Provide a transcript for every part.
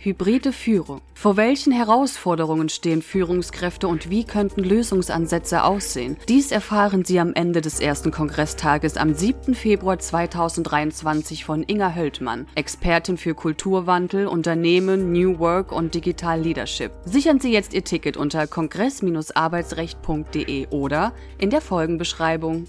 Hybride Führung. Vor welchen Herausforderungen stehen Führungskräfte und wie könnten Lösungsansätze aussehen? Dies erfahren Sie am Ende des ersten Kongresstages am 7. Februar 2023 von Inga Höldmann, Expertin für Kulturwandel, Unternehmen, New Work und Digital Leadership. Sichern Sie jetzt Ihr Ticket unter kongress-arbeitsrecht.de oder in der Folgenbeschreibung.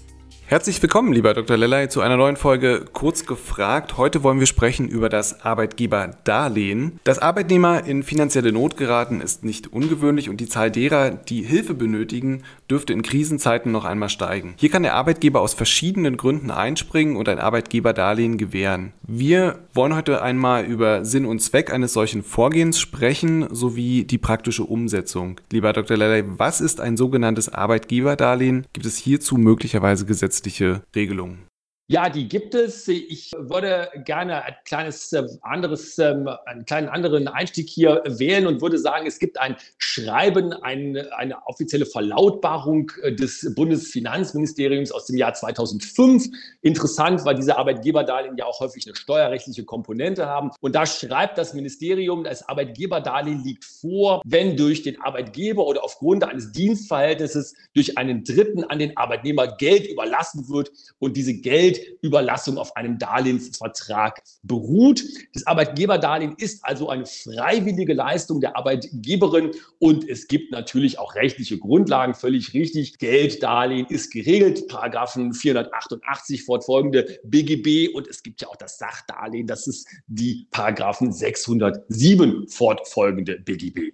Herzlich willkommen, lieber Dr. Lellay, zu einer neuen Folge Kurz gefragt. Heute wollen wir sprechen über das Arbeitgeberdarlehen. Dass Arbeitnehmer in finanzielle Not geraten, ist nicht ungewöhnlich und die Zahl derer, die Hilfe benötigen, dürfte in Krisenzeiten noch einmal steigen. Hier kann der Arbeitgeber aus verschiedenen Gründen einspringen und ein Arbeitgeberdarlehen gewähren. Wir wollen heute einmal über Sinn und Zweck eines solchen Vorgehens sprechen, sowie die praktische Umsetzung. Lieber Dr. Lellay, was ist ein sogenanntes Arbeitgeberdarlehen? Gibt es hierzu möglicherweise Gesetze? Gesetzliche Regelungen? Ja, die gibt es. Ich würde gerne ein kleines äh, anderes, ähm, einen kleinen anderen Einstieg hier wählen und würde sagen, es gibt ein Schreiben, ein, eine offizielle Verlautbarung äh, des Bundesfinanzministeriums aus dem Jahr 2005. Interessant, weil diese Arbeitgeberdarlehen ja auch häufig eine steuerrechtliche Komponente haben. Und da schreibt das Ministerium, das Arbeitgeberdarlehen liegt vor, wenn durch den Arbeitgeber oder aufgrund eines Dienstverhältnisses durch einen Dritten an den Arbeitnehmer Geld überlassen wird und diese Geld Überlassung auf einem Darlehensvertrag beruht. Das Arbeitgeberdarlehen ist also eine freiwillige Leistung der Arbeitgeberin und es gibt natürlich auch rechtliche Grundlagen, völlig richtig. Gelddarlehen ist geregelt, Paragraphen 488 fortfolgende BGB und es gibt ja auch das Sachdarlehen, das ist die Paragraphen 607 fortfolgende BGB.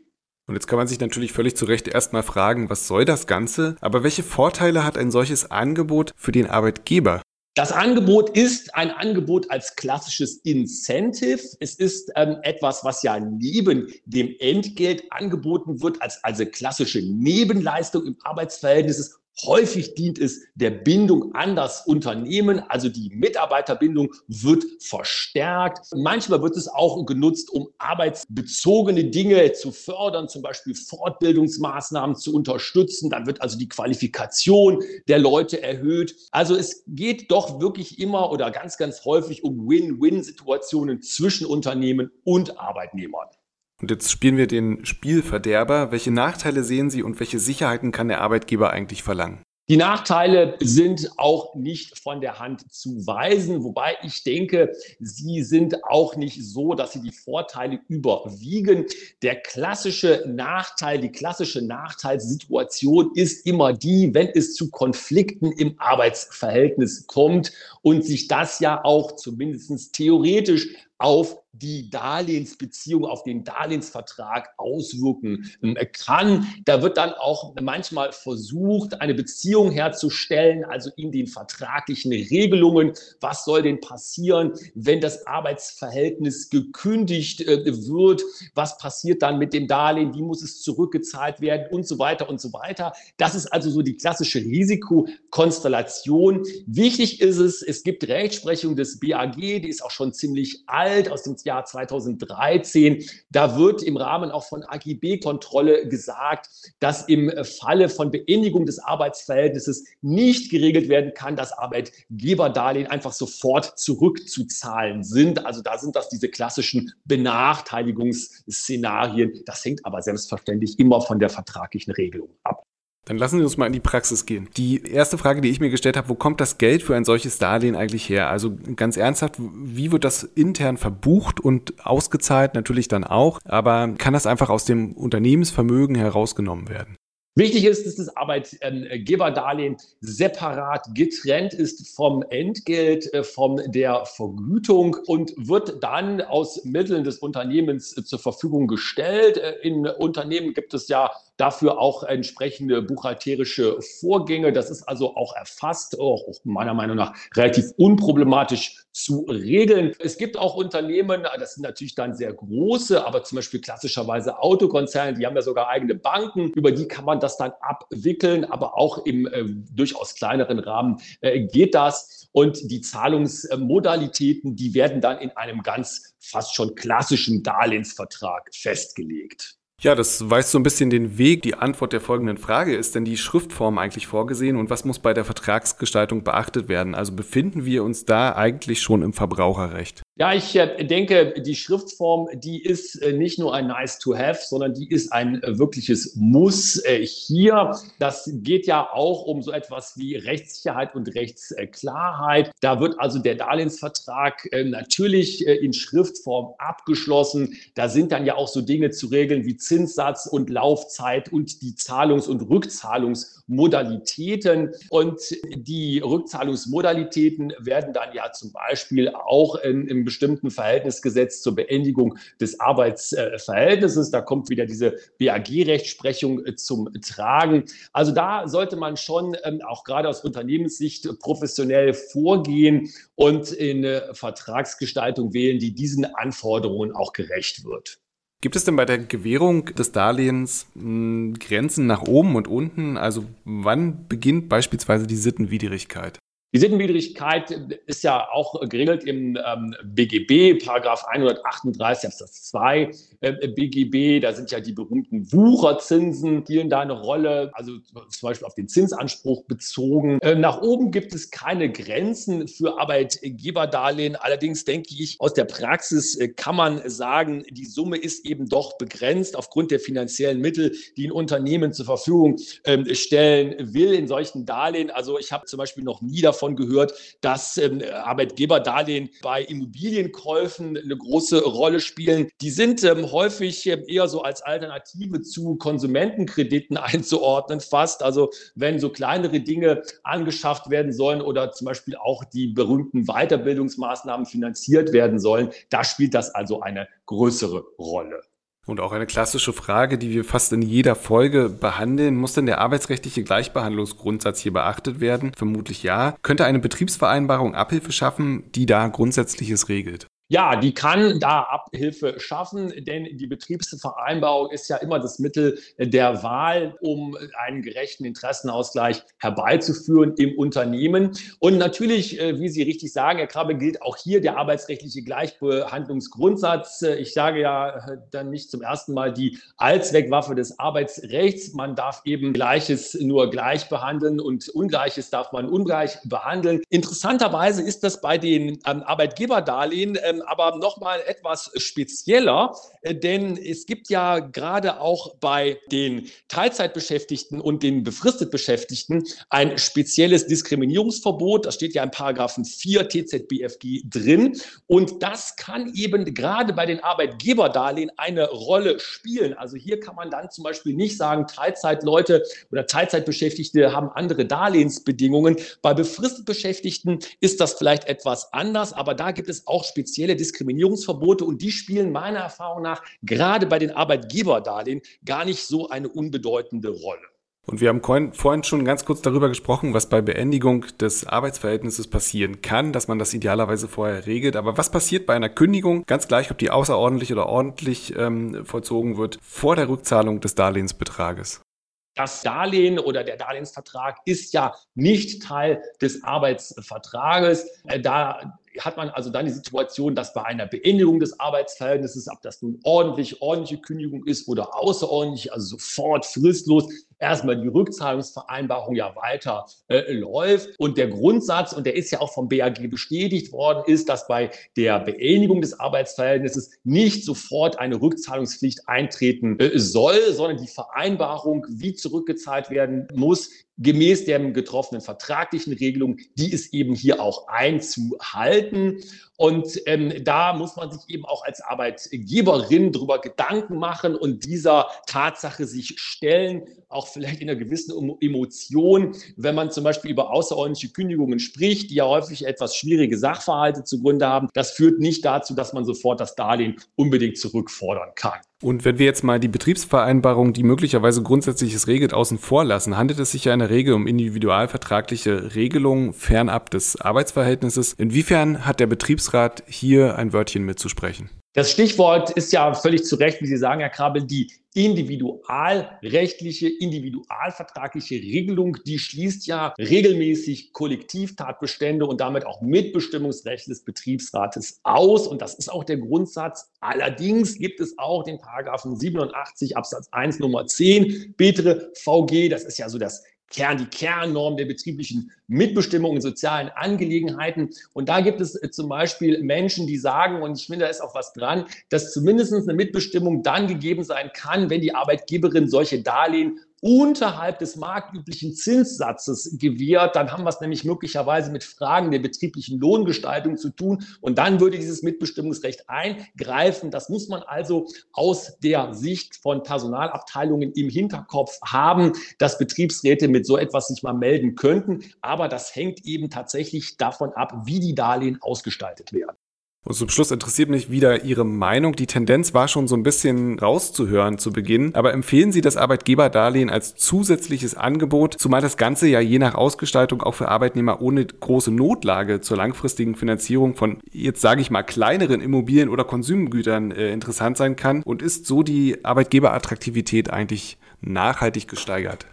Und jetzt kann man sich natürlich völlig zu Recht erstmal fragen, was soll das Ganze? Aber welche Vorteile hat ein solches Angebot für den Arbeitgeber? Das Angebot ist ein Angebot als klassisches Incentive. Es ist ähm, etwas, was ja neben dem Entgelt angeboten wird, als also klassische Nebenleistung im Arbeitsverhältnis Häufig dient es der Bindung an das Unternehmen, also die Mitarbeiterbindung wird verstärkt. Manchmal wird es auch genutzt, um arbeitsbezogene Dinge zu fördern, zum Beispiel Fortbildungsmaßnahmen zu unterstützen. Dann wird also die Qualifikation der Leute erhöht. Also es geht doch wirklich immer oder ganz, ganz häufig um Win-Win-Situationen zwischen Unternehmen und Arbeitnehmern. Und jetzt spielen wir den Spielverderber. Welche Nachteile sehen Sie und welche Sicherheiten kann der Arbeitgeber eigentlich verlangen? Die Nachteile sind auch nicht von der Hand zu weisen, wobei ich denke, sie sind auch nicht so, dass sie die Vorteile überwiegen. Der klassische Nachteil, die klassische Nachteilssituation ist immer die, wenn es zu Konflikten im Arbeitsverhältnis kommt und sich das ja auch zumindest theoretisch auf die Darlehensbeziehung, auf den Darlehensvertrag auswirken ähm, kann. Da wird dann auch manchmal versucht, eine Beziehung herzustellen, also in den vertraglichen Regelungen. Was soll denn passieren, wenn das Arbeitsverhältnis gekündigt äh, wird? Was passiert dann mit dem Darlehen? Wie muss es zurückgezahlt werden? Und so weiter und so weiter. Das ist also so die klassische Risikokonstellation. Wichtig ist es, es gibt Rechtsprechung des BAG, die ist auch schon ziemlich alt, aus dem Jahr 2013. Da wird im Rahmen auch von AGB-Kontrolle gesagt, dass im Falle von Beendigung des Arbeitsverhältnisses nicht geregelt werden kann, dass Arbeitgeberdarlehen einfach sofort zurückzuzahlen sind. Also da sind das diese klassischen Benachteiligungsszenarien. Das hängt aber selbstverständlich immer von der vertraglichen Regelung ab. Dann lassen Sie uns mal in die Praxis gehen. Die erste Frage, die ich mir gestellt habe, wo kommt das Geld für ein solches Darlehen eigentlich her? Also ganz ernsthaft, wie wird das intern verbucht und ausgezahlt? Natürlich dann auch, aber kann das einfach aus dem Unternehmensvermögen herausgenommen werden? Wichtig ist, dass das Arbeitgeberdarlehen separat getrennt ist vom Entgelt, äh, von der Vergütung und wird dann aus Mitteln des Unternehmens zur Verfügung gestellt. Äh, in Unternehmen gibt es ja dafür auch entsprechende buchhalterische Vorgänge. Das ist also auch erfasst, auch meiner Meinung nach relativ unproblematisch zu regeln. Es gibt auch Unternehmen, das sind natürlich dann sehr große, aber zum Beispiel klassischerweise Autokonzerne, die haben ja sogar eigene Banken, über die kann man das dann abwickeln, aber auch im äh, durchaus kleineren Rahmen äh, geht das. Und die Zahlungsmodalitäten, die werden dann in einem ganz fast schon klassischen Darlehensvertrag festgelegt. Ja, das weist so ein bisschen den Weg. Die Antwort der folgenden Frage ist denn die Schriftform eigentlich vorgesehen und was muss bei der Vertragsgestaltung beachtet werden? Also befinden wir uns da eigentlich schon im Verbraucherrecht? Ja, ich äh, denke, die Schriftform, die ist äh, nicht nur ein Nice to Have, sondern die ist ein äh, wirkliches Muss hier. Das geht ja auch um so etwas wie Rechtssicherheit und Rechtsklarheit. Da wird also der Darlehensvertrag natürlich in Schriftform abgeschlossen. Da sind dann ja auch so Dinge zu regeln wie Zinssatz und Laufzeit und die Zahlungs- und Rückzahlungsmodalitäten. Und die Rückzahlungsmodalitäten werden dann ja zum Beispiel auch im bestimmten Verhältnisgesetz zur Beendigung des Arbeitsverhältnisses. Da kommt wieder diese BAG-Rechtsprechung äh, zum Tragen. Also da sollte man schon ähm, auch gerade aus Unternehmenssicht professionell vorgehen und eine Vertragsgestaltung wählen, die diesen Anforderungen auch gerecht wird. Gibt es denn bei der Gewährung des Darlehens hm, Grenzen nach oben und unten? Also wann beginnt beispielsweise die Sittenwidrigkeit? Die Sittenwidrigkeit ist ja auch geregelt im ähm, BGB, Paragraph 138 Absatz 2 äh, BGB. Da sind ja die berühmten Wucherzinsen, spielen da eine Rolle, also zum Beispiel auf den Zinsanspruch bezogen. Äh, nach oben gibt es keine Grenzen für Arbeitgeberdarlehen. Allerdings denke ich, aus der Praxis äh, kann man sagen, die Summe ist eben doch begrenzt aufgrund der finanziellen Mittel, die ein Unternehmen zur Verfügung ähm, stellen will in solchen Darlehen. Also ich habe zum Beispiel noch nie davon davon gehört, dass ähm, Arbeitgeberdarlehen bei Immobilienkäufen eine große Rolle spielen. Die sind ähm, häufig äh, eher so als Alternative zu Konsumentenkrediten einzuordnen, fast. Also wenn so kleinere Dinge angeschafft werden sollen oder zum Beispiel auch die berühmten Weiterbildungsmaßnahmen finanziert werden sollen, da spielt das also eine größere Rolle. Und auch eine klassische Frage, die wir fast in jeder Folge behandeln. Muss denn der arbeitsrechtliche Gleichbehandlungsgrundsatz hier beachtet werden? Vermutlich ja. Könnte eine Betriebsvereinbarung Abhilfe schaffen, die da Grundsätzliches regelt? Ja, die kann da Abhilfe schaffen, denn die Betriebsvereinbarung ist ja immer das Mittel der Wahl, um einen gerechten Interessenausgleich herbeizuführen im Unternehmen. Und natürlich, äh, wie Sie richtig sagen, Herr Krabbe, gilt auch hier der arbeitsrechtliche Gleichbehandlungsgrundsatz. Ich sage ja äh, dann nicht zum ersten Mal die Allzweckwaffe des Arbeitsrechts. Man darf eben Gleiches nur gleich behandeln und Ungleiches darf man ungleich behandeln. Interessanterweise ist das bei den ähm, Arbeitgeberdarlehen ähm, aber nochmal etwas spezieller, äh, denn es gibt ja gerade auch bei den Teilzeitbeschäftigten und den befristet Beschäftigten ein spezielles Diskriminierungsverbot. Das steht ja in Paragraphen 4 TZBFG drin. Und das kann eben gerade bei den Arbeitgeberdarlehen eine Rolle spielen. Also hier kann man dann zum Beispiel nicht sagen, Teilzeitleute oder Teilzeitbeschäftigte haben andere Darlehensbedingungen. Bei befristet Beschäftigten ist das vielleicht etwas anders, aber da gibt es auch spezielle spezielle Diskriminierungsverbote und die spielen meiner Erfahrung nach gerade bei den Arbeitgeberdarlehen gar nicht so eine unbedeutende Rolle. Und wir haben vorhin schon ganz kurz darüber gesprochen, was bei Beendigung des Arbeitsverhältnisses passieren kann, dass man das idealerweise vorher regelt. Aber was passiert bei einer Kündigung, ganz gleich, ob die außerordentlich oder ordentlich ähm, vollzogen wird, vor der Rückzahlung des Darlehensbetrages? Das Darlehen oder der Darlehensvertrag ist ja nicht Teil des Arbeitsvertrages. Äh, da hat man also dann die Situation, dass bei einer Beendigung des Arbeitsverhältnisses, ob das nun ordentlich, ordentliche Kündigung ist oder außerordentlich, also sofort fristlos, erstmal die Rückzahlungsvereinbarung ja weiter äh, läuft. Und der Grundsatz, und der ist ja auch vom BAG bestätigt worden, ist, dass bei der Beendigung des Arbeitsverhältnisses nicht sofort eine Rückzahlungspflicht eintreten äh, soll, sondern die Vereinbarung, wie zurückgezahlt werden muss, gemäß der getroffenen vertraglichen Regelung, die ist eben hier auch einzuhalten. Und ähm, da muss man sich eben auch als Arbeitgeberin darüber Gedanken machen und dieser Tatsache sich stellen, auch vielleicht in einer gewissen Emotion, wenn man zum Beispiel über außerordentliche Kündigungen spricht, die ja häufig etwas schwierige Sachverhalte zugrunde haben. Das führt nicht dazu, dass man sofort das Darlehen unbedingt zurückfordern kann. Und wenn wir jetzt mal die Betriebsvereinbarung, die möglicherweise Grundsätzliches regelt, außen vor lassen, handelt es sich ja in der Regel um individualvertragliche Regelungen fernab des Arbeitsverhältnisses. Inwiefern hat der Betriebsrat hier ein Wörtchen mitzusprechen? Das Stichwort ist ja völlig zu Recht, wie Sie sagen, Herr Krabel, die individualrechtliche, individualvertragliche Regelung, die schließt ja regelmäßig Kollektivtatbestände und damit auch Mitbestimmungsrecht des Betriebsrates aus. Und das ist auch der Grundsatz. Allerdings gibt es auch den Paragraphen 87 Absatz 1 Nummer 10 Betre VG. Das ist ja so das Kern, die Kernnorm der betrieblichen Mitbestimmung in sozialen Angelegenheiten. Und da gibt es äh, zum Beispiel Menschen, die sagen, und ich finde, da ist auch was dran, dass zumindest eine Mitbestimmung dann gegeben sein kann, wenn die Arbeitgeberin solche Darlehen unterhalb des marktüblichen Zinssatzes gewährt, dann haben wir es nämlich möglicherweise mit Fragen der betrieblichen Lohngestaltung zu tun und dann würde dieses Mitbestimmungsrecht eingreifen. Das muss man also aus der Sicht von Personalabteilungen im Hinterkopf haben, dass Betriebsräte mit so etwas sich mal melden könnten. Aber das hängt eben tatsächlich davon ab, wie die Darlehen ausgestaltet werden. Und zum Schluss interessiert mich wieder Ihre Meinung. Die Tendenz war schon so ein bisschen rauszuhören zu Beginn. Aber empfehlen Sie das Arbeitgeberdarlehen als zusätzliches Angebot, zumal das Ganze ja je nach Ausgestaltung auch für Arbeitnehmer ohne große Notlage zur langfristigen Finanzierung von, jetzt sage ich mal, kleineren Immobilien oder Konsumgütern äh, interessant sein kann und ist so die Arbeitgeberattraktivität eigentlich nachhaltig gesteigert?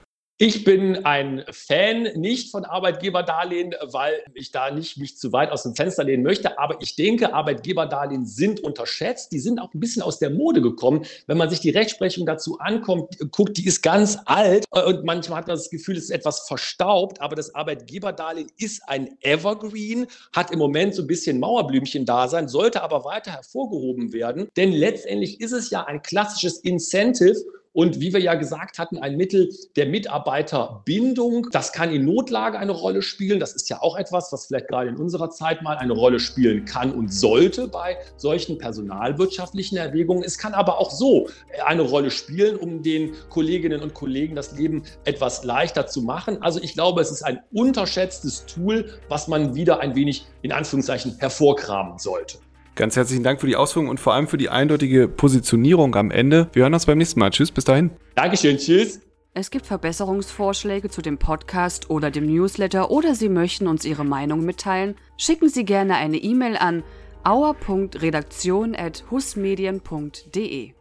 Ich bin ein Fan nicht von Arbeitgeberdarlehen, weil ich da nicht mich zu weit aus dem Fenster lehnen möchte. Aber ich denke, Arbeitgeberdarlehen sind unterschätzt. Die sind auch ein bisschen aus der Mode gekommen. Wenn man sich die Rechtsprechung dazu ankommt, guckt, die ist ganz alt und manchmal hat man das Gefühl, es ist etwas verstaubt. Aber das Arbeitgeberdarlehen ist ein Evergreen, hat im Moment so ein bisschen Mauerblümchen-Dasein, sollte aber weiter hervorgehoben werden. Denn letztendlich ist es ja ein klassisches Incentive und wie wir ja gesagt hatten, ein Mittel der Mitarbeiterbindung. Das kann in Notlage eine Rolle spielen. Das ist ja auch etwas, was vielleicht gerade in unserer Zeit mal eine Rolle spielen kann und sollte bei solchen personalwirtschaftlichen Erwägungen. Es kann aber auch so eine Rolle spielen, um den Kolleginnen und Kollegen das Leben etwas leichter zu machen. Also ich glaube, es ist ein unterschätztes Tool, was man wieder ein wenig in Anführungszeichen hervorkramen sollte. Ganz herzlichen Dank für die Ausführungen und vor allem für die eindeutige Positionierung am Ende. Wir hören uns beim nächsten Mal. Tschüss, bis dahin. Dankeschön, tschüss. Es gibt Verbesserungsvorschläge zu dem Podcast oder dem Newsletter oder Sie möchten uns Ihre Meinung mitteilen? Schicken Sie gerne eine E-Mail an auer.redaktion.husmedien.de.